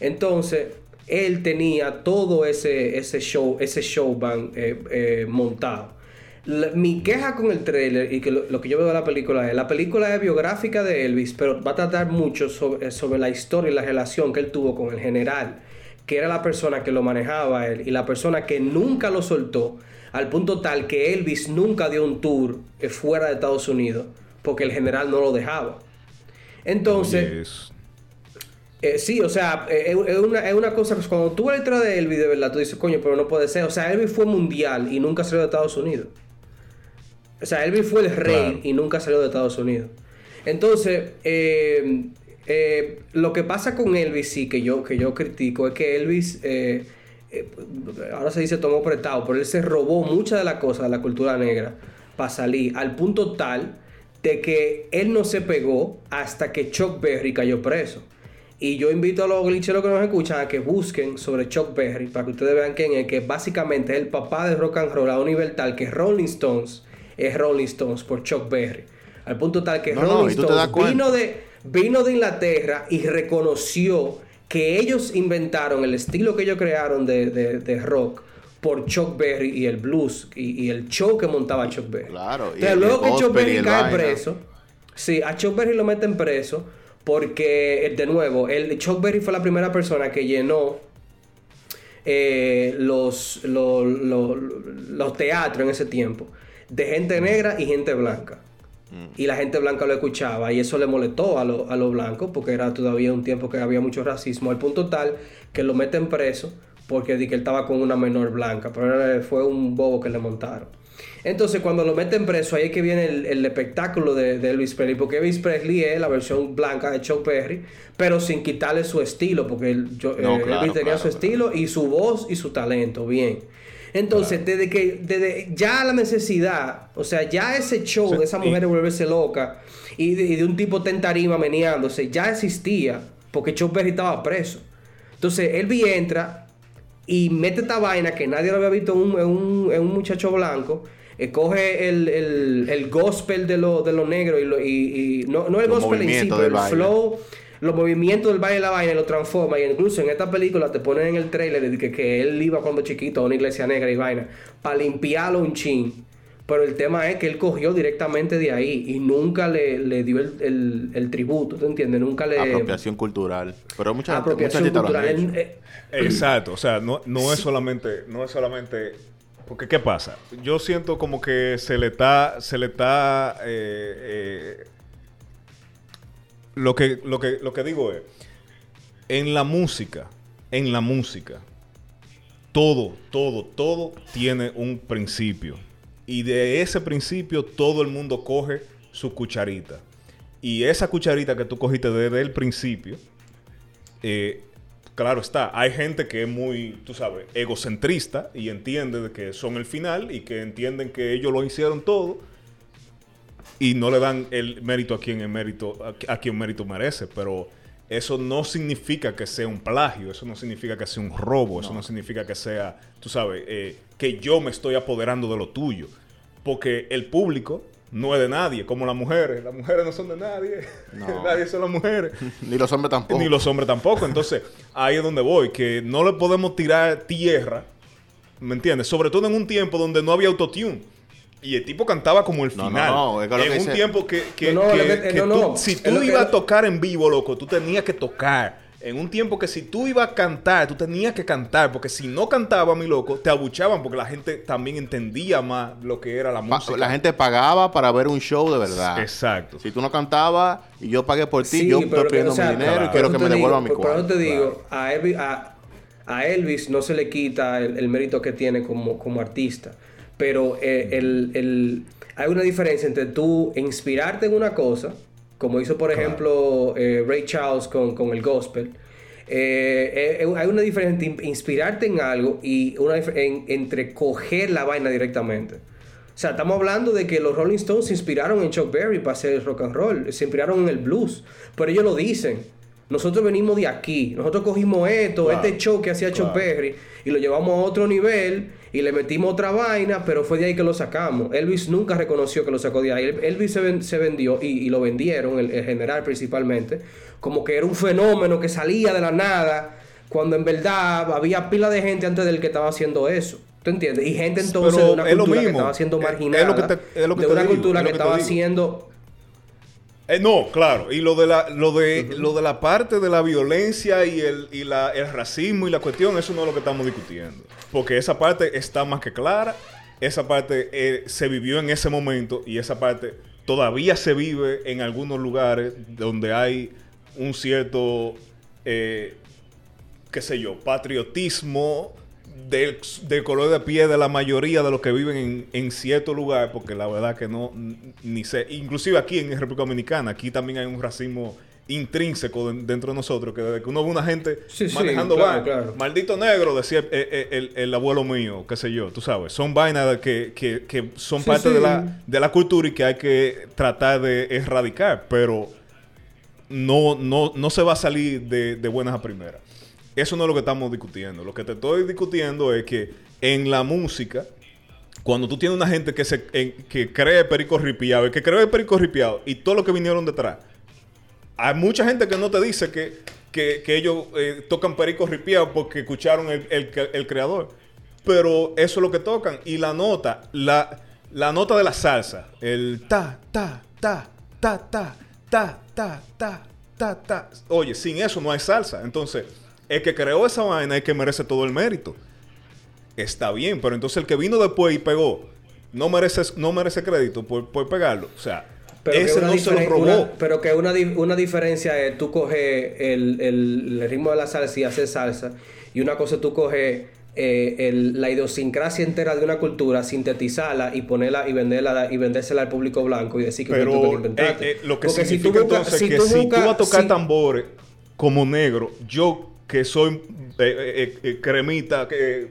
Entonces, él tenía todo ese, ese show, ese showband eh, eh, montado. La- mi queja con el trailer y que lo, lo que yo veo de la película es, la película es biográfica de Elvis, pero va a tratar mucho sobre, sobre la historia y la relación que él tuvo con el general, que era la persona que lo manejaba él y la persona que nunca lo soltó, al punto tal que Elvis nunca dio un tour eh, fuera de Estados Unidos, porque el general no lo dejaba. Entonces, eh, sí, o sea, eh, una, es una cosa que cuando tú ves la de Elvis, de verdad, tú dices, coño, pero no puede ser. O sea, Elvis fue mundial y nunca salió de Estados Unidos. O sea, Elvis fue el rey Claro. y nunca salió de Estados Unidos. Entonces, eh, eh, lo que pasa con Elvis, sí, que yo, que yo critico, es que Elvis, eh, eh, ahora se dice tomó prestado, pero él se robó muchas de las cosas de la cultura negra para salir, al punto tal de que él no se pegó hasta que Chuck Berry cayó preso. Y yo invito a los glitcheros que nos escuchan a que busquen sobre Chuck Berry para que ustedes vean quién es, que básicamente es el papá de rock and roll a un nivel tal que Rolling Stones es Rolling Stones por Chuck Berry. Al punto tal que No, Rolling Stones vino de, vino de Inglaterra y reconoció que ellos inventaron el estilo que ellos crearon de, de- de rock por Chuck Berry y el blues y, y el show que montaba Chuck Berry. Claro, y Entonces, luego el que Chuck Berry cae vaina. preso, Sí, a Chuck Berry lo meten preso porque, de nuevo, el, Chuck Berry fue la primera persona que llenó eh, los, los, los, los teatros en ese tiempo de gente negra y gente blanca. Mm. Y la gente blanca lo escuchaba y eso le molestó a, a los blancos porque era todavía un tiempo que había mucho racismo, al punto tal que lo meten preso porque di que él estaba con una menor blanca, pero fue un bobo que le montaron. Entonces, cuando lo meten preso, ahí es que viene el, espectáculo de, Elvis Presley, porque Elvis Presley es la versión blanca de Chuck Berry, pero sin quitarle su estilo, porque él, yo, eh, Elvis tenía su estilo y su voz y su talento, bien. Entonces, desde que, desde ya la necesidad, o sea, ya ese show de esa mujer de volverse loca y de, un tipo tentarima meneándose, ya existía, porque Chuck Berry estaba preso. Entonces, Elvis entra y mete esta vaina que nadie lo había visto en un, muchacho blanco. Eh, coge el, gospel de los de lo negros y, y, no, no el gospel en sí, pero el flow los movimientos del baile de la vaina lo transforma. Y incluso en esta película te ponen en el trailer de que, que él iba cuando chiquito a una iglesia negra y vaina para limpiarlo un chin. Pero el tema es que él cogió directamente de ahí y nunca le, le dio el, el, tributo, ¿tú entiendes? Nunca le... Apropiación cultural. Pero mucha, Apropiación mucha cultural. Eh, Exacto. O sea, no, no es solamente... No es solamente... Porque, ¿qué pasa? Yo siento como que se le está... Se le está... Eh, eh, lo que, lo que, lo que digo es, en la música, en la música, todo, todo, todo tiene un principio. Y de ese principio todo el mundo coge su cucharita. Y esa cucharita que tú cogiste desde el principio, eh, claro está, hay gente que es muy, tú sabes, egocentrista y entiende de que son el final y que entienden que ellos lo hicieron todo y no le dan el mérito a quien el mérito a, quien mérito merece, pero eso no significa que sea un plagio, eso no significa que sea un robo, eso no. significa que sea, tú sabes, eh, que yo me estoy apoderando de lo tuyo, porque el público no es de nadie, como las mujeres, las mujeres no son de nadie, nadie son las mujeres, ni los hombres tampoco, ni los hombres tampoco, entonces ahí es donde voy, que no le podemos tirar tierra, ¿me entiendes? Sobre todo en un tiempo donde no había autotune. Y el tipo cantaba como el final. No, no, en un tiempo que, que, tú, si tú ibas a tocar en vivo, loco, tú tenías que tocar. En un tiempo que si tú ibas a cantar, tú tenías que cantar. Porque si no cantaba, mi loco, te abuchaban porque la gente también entendía más lo que era la música. La gente pagaba para ver un show de verdad. Exacto. Si tú no cantabas y yo pagué por ti, yo estoy pidiendo mi dinero y quiero que me devuelvan mi cuarto. Por eso te digo, a, Elvis, a, Elvis no se le quita el, mérito que tiene como, como artista. Pero eh, el, hay una diferencia entre tú inspirarte en una cosa, como hizo por ejemplo eh, Ray Charles con, el gospel. Eh, hay una diferencia entre inspirarte en algo y una en, entre coger la vaina directamente. O sea, estamos hablando de que los Rolling Stones se inspiraron en Chuck Berry para hacer el rock and roll, se inspiraron en el blues, pero ellos lo dicen. Nosotros venimos de aquí, nosotros cogimos esto, este show que hacía Chuck Berry y lo llevamos a otro nivel y le metimos otra vaina, pero fue de ahí que lo sacamos. Elvis nunca reconoció que lo sacó de ahí. Elvis se, vendió y, lo vendieron, el, general principalmente, como que era un fenómeno que salía de la nada, cuando en verdad había pila de gente antes del que estaba haciendo eso. ¿Tú entiendes? Y gente entonces de una cultura que estaba siendo marginada, de una cultura que, estaba haciendo eh, no, claro. Y lo de la, lo de, lo de la parte de la violencia y, el, y la, el racismo y la cuestión, eso no es lo que estamos discutiendo. Porque esa parte está más que clara. Esa parte eh, se vivió en ese momento y esa parte todavía se vive en algunos lugares donde hay un cierto, eh, qué sé yo, patriotismo del, color de piel de la mayoría de los que viven en, en cierto lugar, porque la verdad que no, ni sé, inclusive aquí en República Dominicana, aquí también hay un racismo intrínseco dentro de nosotros, que desde que uno ve una gente manejando maldito negro, decía el, abuelo mío, qué sé yo, tú sabes, son vainas que, que, son parte de la, de la cultura y que hay que tratar de erradicar, pero no, no, no se va a salir de, de buenas a primeras. Eso no es lo que estamos discutiendo. Lo que te estoy discutiendo es que en la música, cuando tú tienes una gente que se que cree perico ripiado, que cree perico ripiado y todo lo que vinieron detrás, hay mucha gente que no te dice que, ellos eh, tocan perico ripiado porque escucharon el, creador. Pero eso es lo que tocan. Y la nota, la, la nota de la salsa, el ta, ta, ta, ta, ta, ta, ta, ta, ta, ta. Oye, sin eso no hay salsa. Entonces, el que creó esa vaina es que merece todo el mérito. Está bien, pero entonces el que vino después y pegó, no merece, no merece crédito por, por pegarlo. O sea, Pero ese no se lo robó. una- pero que una, una diferencia es tú coges el, el- el ritmo de la salsa y haces salsa. Y una cosa es tú coges eh, el- la idiosincrasia entera de una cultura, sintetizarla y ponerla y venderla y vendérsela al público blanco y decir que tú Pero te inventaste. eh, eh, lo que Porque si tú entonces si que tú si tú buscas- vas a tocar si- tambores como negro, yo que soy eh, eh, eh, cremita, que,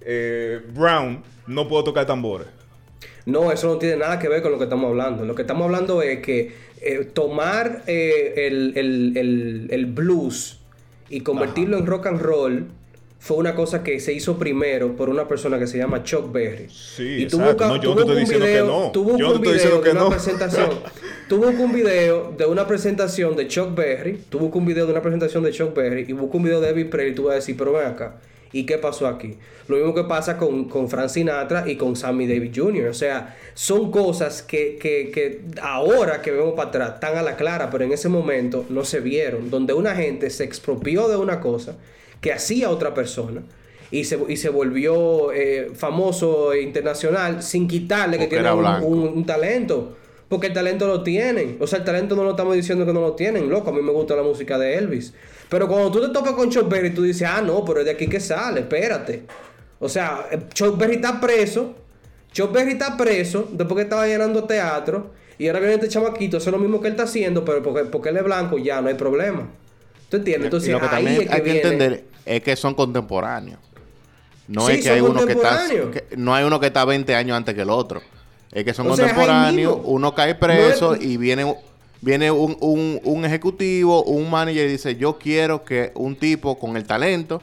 eh, brown, no puedo tocar tambores. No, eso no tiene nada que ver con lo que estamos hablando. Lo que estamos hablando es que eh, tomar eh, el, el- el- el blues y convertirlo en rock and roll fue una cosa que se hizo primero por una persona que se llama Chuck Berry. Sí, y tú exacto. buscas- No, yo no te estoy un diciendo que video- no. buscas Yo no un te video de una no. presentación. Buscas un video de una presentación de Chuck Berry, buscas un video de una presentación de Chuck Berry y buscas un video de Elvis Presley y tú vas a decir, pero ven acá, ¿y qué pasó aquí? Lo mismo que pasa con, con Frank Sinatra y con Sammy Davis Jr. O sea, son cosas que, que, que ahora que vemos para atrás están a la clara, pero en ese momento no se vieron, donde una gente se expropió de una cosa que hacía otra persona. Y se, y se volvió eh, famoso e internacional sin quitarle que tiene un talento. Porque el talento lo tienen. O sea, el talento no lo estamos diciendo que no lo tienen. Loco, a mí me gusta la música de Elvis. Pero cuando tú te topas con Chuck Berry, tú dices, ah, no, pero es de aquí que sale, espérate. O sea, eh, Chuck Berry está preso. Chuck Berry está preso después que estaba llenando teatro. Y ahora viene este chamaquito, hace lo mismo que él está haciendo, pero porque, porque él es blanco, ya no hay problema. ¿Tú entiendes? Entonces, y lo que ahí también es que hay que viene- entender es que son contemporáneos. No Sí, es que hay uno que está que- no hay uno que está 20 años antes que el otro. Es que son O contemporáneos, uno cae preso No es- y viene viene un, un, un ejecutivo, un manager y dice, "Yo quiero que un tipo con el talento,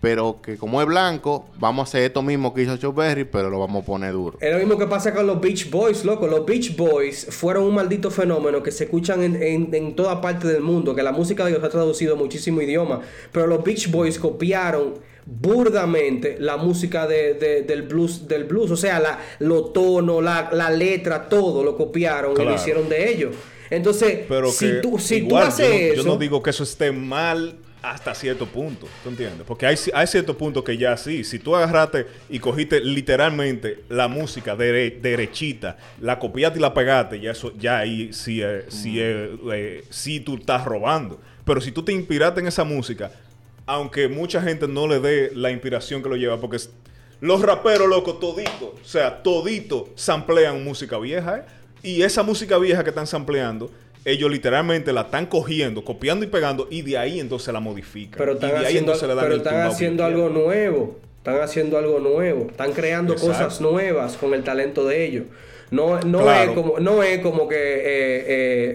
pero que como es blanco, vamos a hacer esto mismo que hizo Chuck Berry, pero lo vamos a poner duro." Es lo mismo que pasa con los Beach Boys, loco. Los Beach Boys fueron un maldito fenómeno que se escuchan en, en, en toda parte del mundo, que la música de ellos ha traducido a muchísimo idioma. Pero los Beach Boys copiaron burdamente la música de, de- del blues, del blues. O sea, la, los tonos, la, la letra, todo lo copiaron y lo hicieron de ellos. Entonces, Pero si que tú, si tú igual, haces yo, no, yo eso. no digo que eso esté mal hasta cierto punto, ¿tú entiendes? Porque hay, hay ciertos puntos que ya sí, si tú agarraste y cogiste literalmente la música dere- derechita, la copiaste y la pegaste, ya eso, ya ahí sí, sí, es, eh, sí tú estás robando. Pero si tú te inspiraste en esa música, aunque mucha gente no le dé la inspiración que lo lleva, porque los raperos, loco, todito, o sea, todito samplean música vieja, ¿eh? Y esa música vieja que están sampleando, ellos literalmente la están cogiendo, copiando y pegando, y de ahí entonces la modifican. Pero y están de ahí haciendo, entonces le dan pero el están haciendo algo nuevo. Están haciendo algo nuevo. Están creando Exacto. cosas nuevas con el talento de ellos. No, no, Claro. es, como, no es como que eh,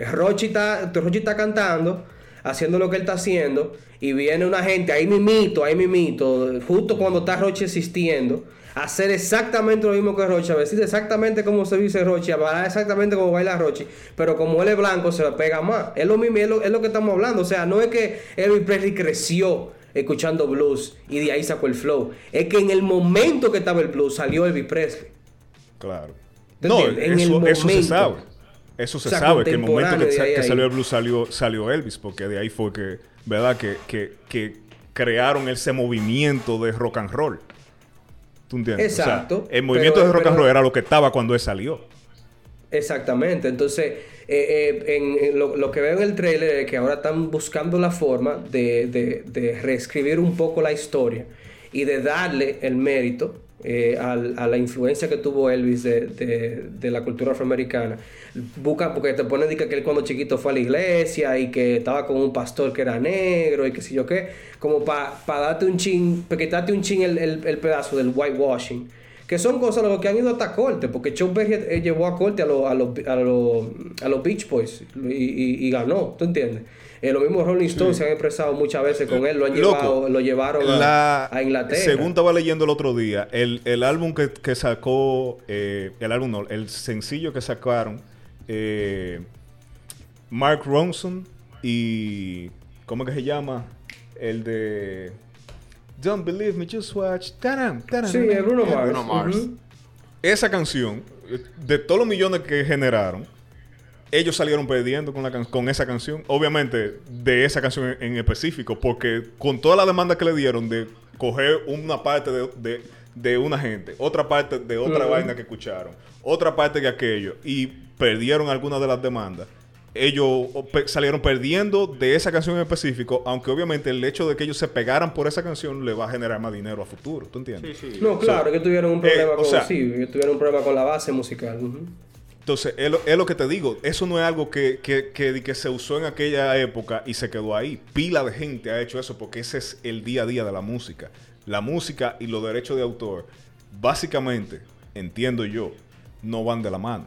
eh, Rochi, está, Rochi está cantando, haciendo lo que él está haciendo, y viene una gente, ahí mimito, ahí mimito, justo cuando está Rochi existiendo, hacer exactamente lo mismo que Rochi, a vestir exactamente como se dice Rochi, a bailar exactamente como baila Rochi, pero como él es blanco se le pega más. Es lo mismo, es lo, es lo que estamos hablando. O sea, no es que Elvis Presley creció escuchando blues y de ahí sacó el flow. Es que en el momento que estaba el blues salió Elvis Presley. Claro. ¿Te No? En eso, el eso se sabe. Eso se O sea, sabe, que el momento que, ahí salió el blues salió, salió Elvis, porque de ahí fue que, ¿verdad? Que, que, que crearon ese movimiento de rock and roll. ¿Tú entiendes? O sea, Exacto, el movimiento pero- de rock and roll era lo que estaba cuando él salió. Exactamente. Entonces, eh, eh, en, en lo, lo que veo en el trailer es que ahora están buscando la forma de, de- de reescribir un poco la historia y de darle el mérito eh, al- a la influencia que tuvo Elvis de, de- de la cultura afroamericana. Busca, porque te ponen de que él cuando chiquito fue a la iglesia y que estaba con un pastor que era negro y que sé yo qué, como para darte un chin, para quitarte un chin el, el- el pedazo del whitewashing. Que son cosas lo que han ido hasta corte, porque Chuck Berry eh, llevó a corte a los a los a los a Beach Boys y, y- y ganó, ¿tú entiendes? Eh, los mismos Rolling Stones se han expresado muchas veces con él, lo han Loco, llevado, lo llevaron a, La- a Inglaterra. Según estaba leyendo el otro día, el, el álbum que, que sacó, eh, el álbum no, el sencillo que sacaron, eh, Mark Ronson y, ¿cómo es que se llama? El de Don't Believe Me, Just Watch. Taram, taram, Sí, Bruno Mars. Bruno Mars. Esa canción, de todos los millones que generaron, ellos salieron perdiendo con, la can- con esa canción. Obviamente, de esa canción en, en específico, porque con toda la demanda que le dieron de coger una parte de, de- de una gente, otra parte de otra vaina que escucharon, otra parte de aquello, y perdieron algunas de las demandas. Ellos o, pe- salieron perdiendo de esa canción en específico, aunque obviamente el hecho de que ellos se pegaran por esa canción le va a generar más dinero a futuro. ¿Tú entiendes? Sí, sí. No, claro, que tuvieron un eh, problema o con sea- sí, que tuvieron un problema con la base musical. ujú. Entonces, es lo, que te digo. Eso no es algo que, que, que, que se usó en aquella época y se quedó ahí. Pila de gente ha hecho eso porque ese es el día a día de la música. La música y los derechos de autor, básicamente, entiendo yo, no van de la mano.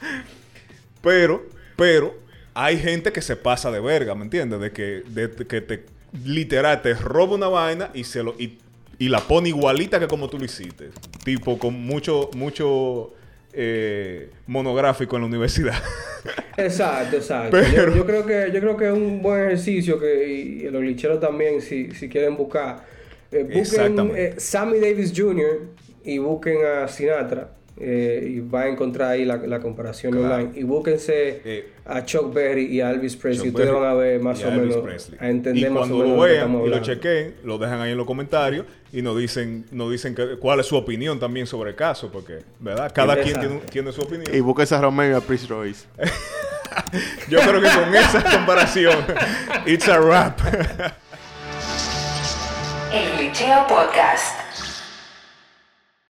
pero, pero, hay gente que se pasa de verga, ¿me entiendes? De que, de, de que te, literal, te roba una vaina y se lo... Y, y la pone igualita que como tú lo hiciste. Tipo, con mucho, mucho eh, monográfico en la universidad. Exacto, exacto. Pero- Yo, yo creo que yo creo que es un buen ejercicio que y los licheros también si, si quieren buscar eh, busquen eh, Sammy Davis Jr. y busquen a Sinatra eh, y va a encontrar ahí la, la comparación Claro. online y búsquense Eh, a Chuck Berry y a Elvis Presley Chuck ustedes Berry van a ver más o menos Presley. a entender y más o cuando menos lo de lo que vean y lo chequen, lo dejan ahí en los comentarios y nos dicen, nos dicen que- cuál es su opinión también sobre el caso, porque, ¿verdad? Cada quien tiene, tiene su opinión. Y busques a Romeo y a Prince Royce. Yo creo que con esa comparación, it's a wrap. El Glitcheo Podcast.